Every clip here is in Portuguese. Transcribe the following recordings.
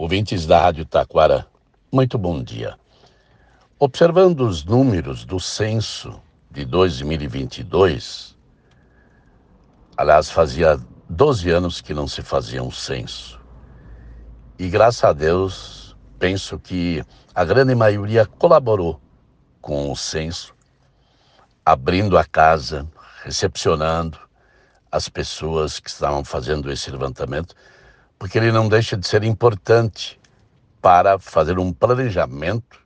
Ouvintes da Rádio Taquara, muito bom dia. Observando os números do censo de 2022, aliás, fazia 12 anos que não se fazia um censo. E graças a Deus, penso que a grande maioria colaborou com o censo, abrindo a casa, recepcionando as pessoas que estavam fazendo esse levantamento, porque ele não deixa de ser importante para fazer um planejamento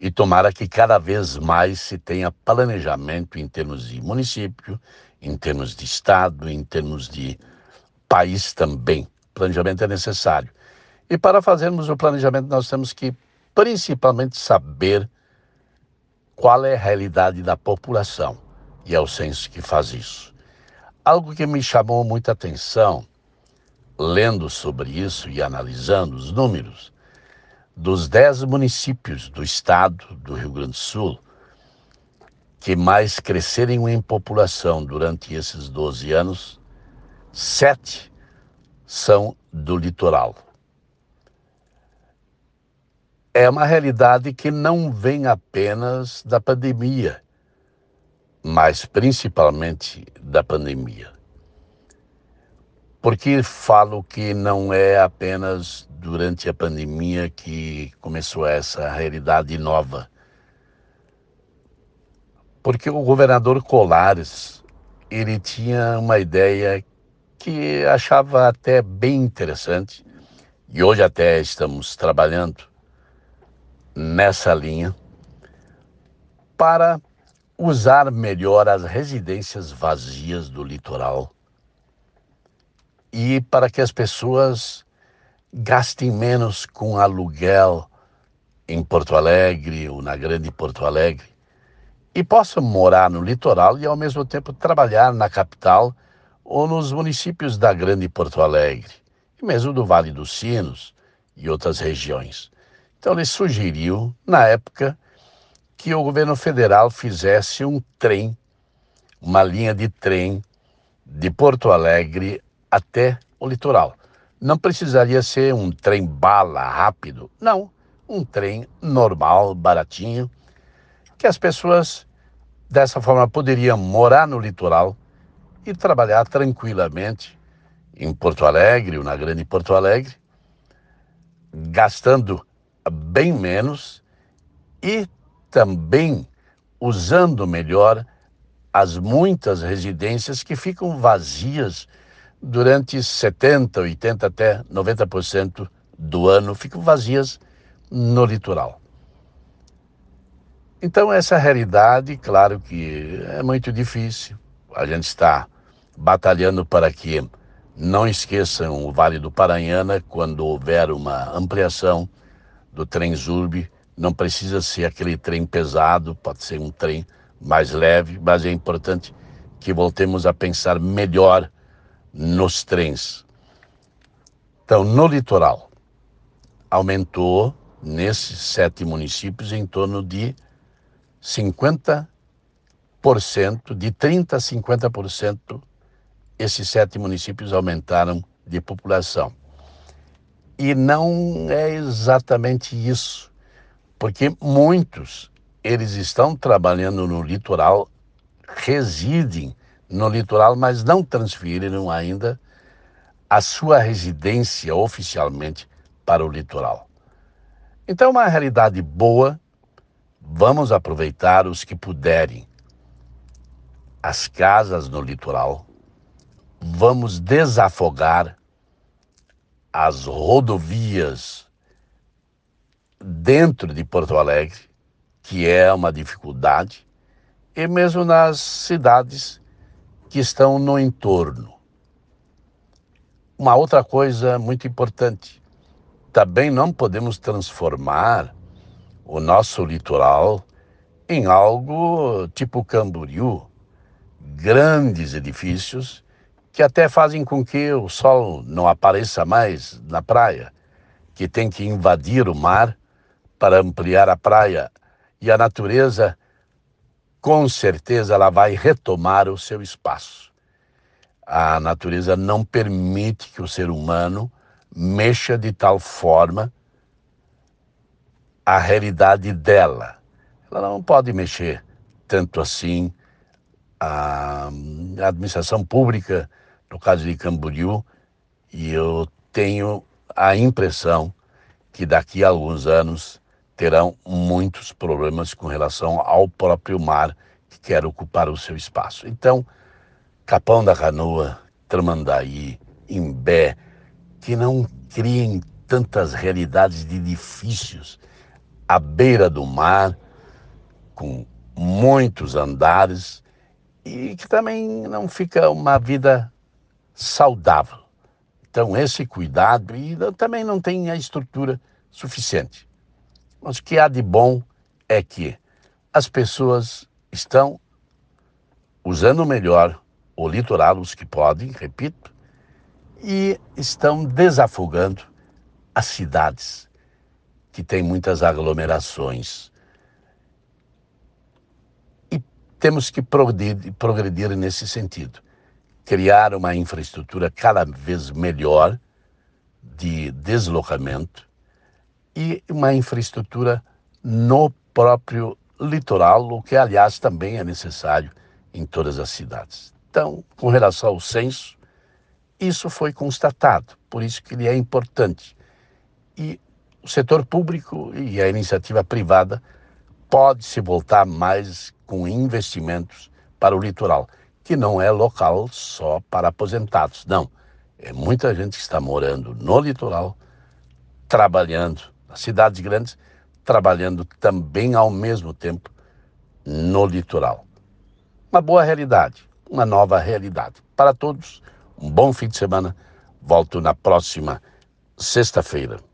e tomara que cada vez mais se tenha planejamento em termos de município, em termos de estado, em termos de país também. Planejamento é necessário. E para fazermos o planejamento, nós temos que principalmente saber qual é a realidade da população. E é o censo que faz isso. Algo que me chamou muita atenção, lendo sobre isso e analisando os números, dos dez municípios do estado do Rio Grande do Sul que mais cresceram em população durante esses 12 anos, sete são do litoral. É uma realidade que não vem apenas da pandemia, mas principalmente da pandemia. Porque falo que não é apenas durante a pandemia que começou essa realidade nova. Porque o governador Colares, ele tinha uma ideia que achava até bem interessante, e hoje até estamos trabalhando nessa linha, para usar melhor as residências vazias do litoral e para que as pessoas gastem menos com aluguel em Porto Alegre ou na grande Porto Alegre e possam morar no litoral e ao mesmo tempo trabalhar na capital ou nos municípios da grande Porto Alegre e mesmo do Vale dos Sinos e outras regiões. Então ele sugeriu, na época, que o governo federal fizesse um trem, uma linha de trem de Porto Alegre até o litoral. Não precisaria ser um trem bala rápido, não. Um trem normal, baratinho, que as pessoas dessa forma poderiam morar no litoral e trabalhar tranquilamente em Porto Alegre ou na grande Porto Alegre, gastando bem menos e também usando melhor as muitas residências que ficam vazias durante 70, 80 até 90% do ano ficam vazias no litoral. Então, essa realidade, claro que é muito difícil. A gente está batalhando para que não esqueçam o Vale do Paranhana quando houver uma ampliação do trem Zurb. Não precisa ser aquele trem pesado, pode ser um trem mais leve, mas é importante que voltemos a pensar melhor nos trens. Então, no litoral, aumentou nesses sete municípios em torno de 50%, de 30% a 50%, esses sete municípios aumentaram de população. E não é exatamente isso, porque muitos, eles estão trabalhando no litoral, residem no litoral, mas não transferiram ainda a sua residência oficialmente para o litoral. Então, é uma realidade boa, vamos aproveitar os que puderem. As casas no litoral, vamos desafogar as rodovias dentro de Porto Alegre, que é uma dificuldade, e mesmo nas cidades que estão no entorno. Uma outra coisa muito importante, também não podemos transformar o nosso litoral em algo tipo Camboriú, grandes edifícios que até fazem com que o sol não apareça mais na praia, que tem que invadir o mar para ampliar a praia e a natureza com certeza ela vai retomar o seu espaço. A natureza não permite que o ser humano mexa de tal forma a realidade dela. Ela não pode mexer tanto assim a administração pública, no caso de Camboriú, e eu tenho a impressão que daqui a alguns anos terão muitos problemas com relação ao próprio mar que quer ocupar o seu espaço. Então, Capão da Canoa, Tramandaí, Imbé, que não criem tantas realidades de edifícios à beira do mar, com muitos andares, e que também não fica uma vida saudável. Então, esse cuidado, e também não tem a estrutura suficiente. Mas o que há de bom é que as pessoas estão usando melhor o litoral, os que podem, repito, e estão desafogando as cidades, que têm muitas aglomerações. E temos que progredir, progredir nesse sentido. Criar uma infraestrutura cada vez melhor de deslocamento e uma infraestrutura no próprio litoral, o que, aliás, também é necessário em todas as cidades. Então, com relação ao censo, isso foi constatado, por isso que ele é importante. E o setor público e a iniciativa privada pode se voltar mais com investimentos para o litoral, que não é local só para aposentados, não. É muita gente que está morando no litoral, trabalhando cidades grandes, trabalhando também ao mesmo tempo no litoral. Uma boa realidade, uma nova realidade. Para todos, um bom fim de semana. Volto na próxima sexta-feira.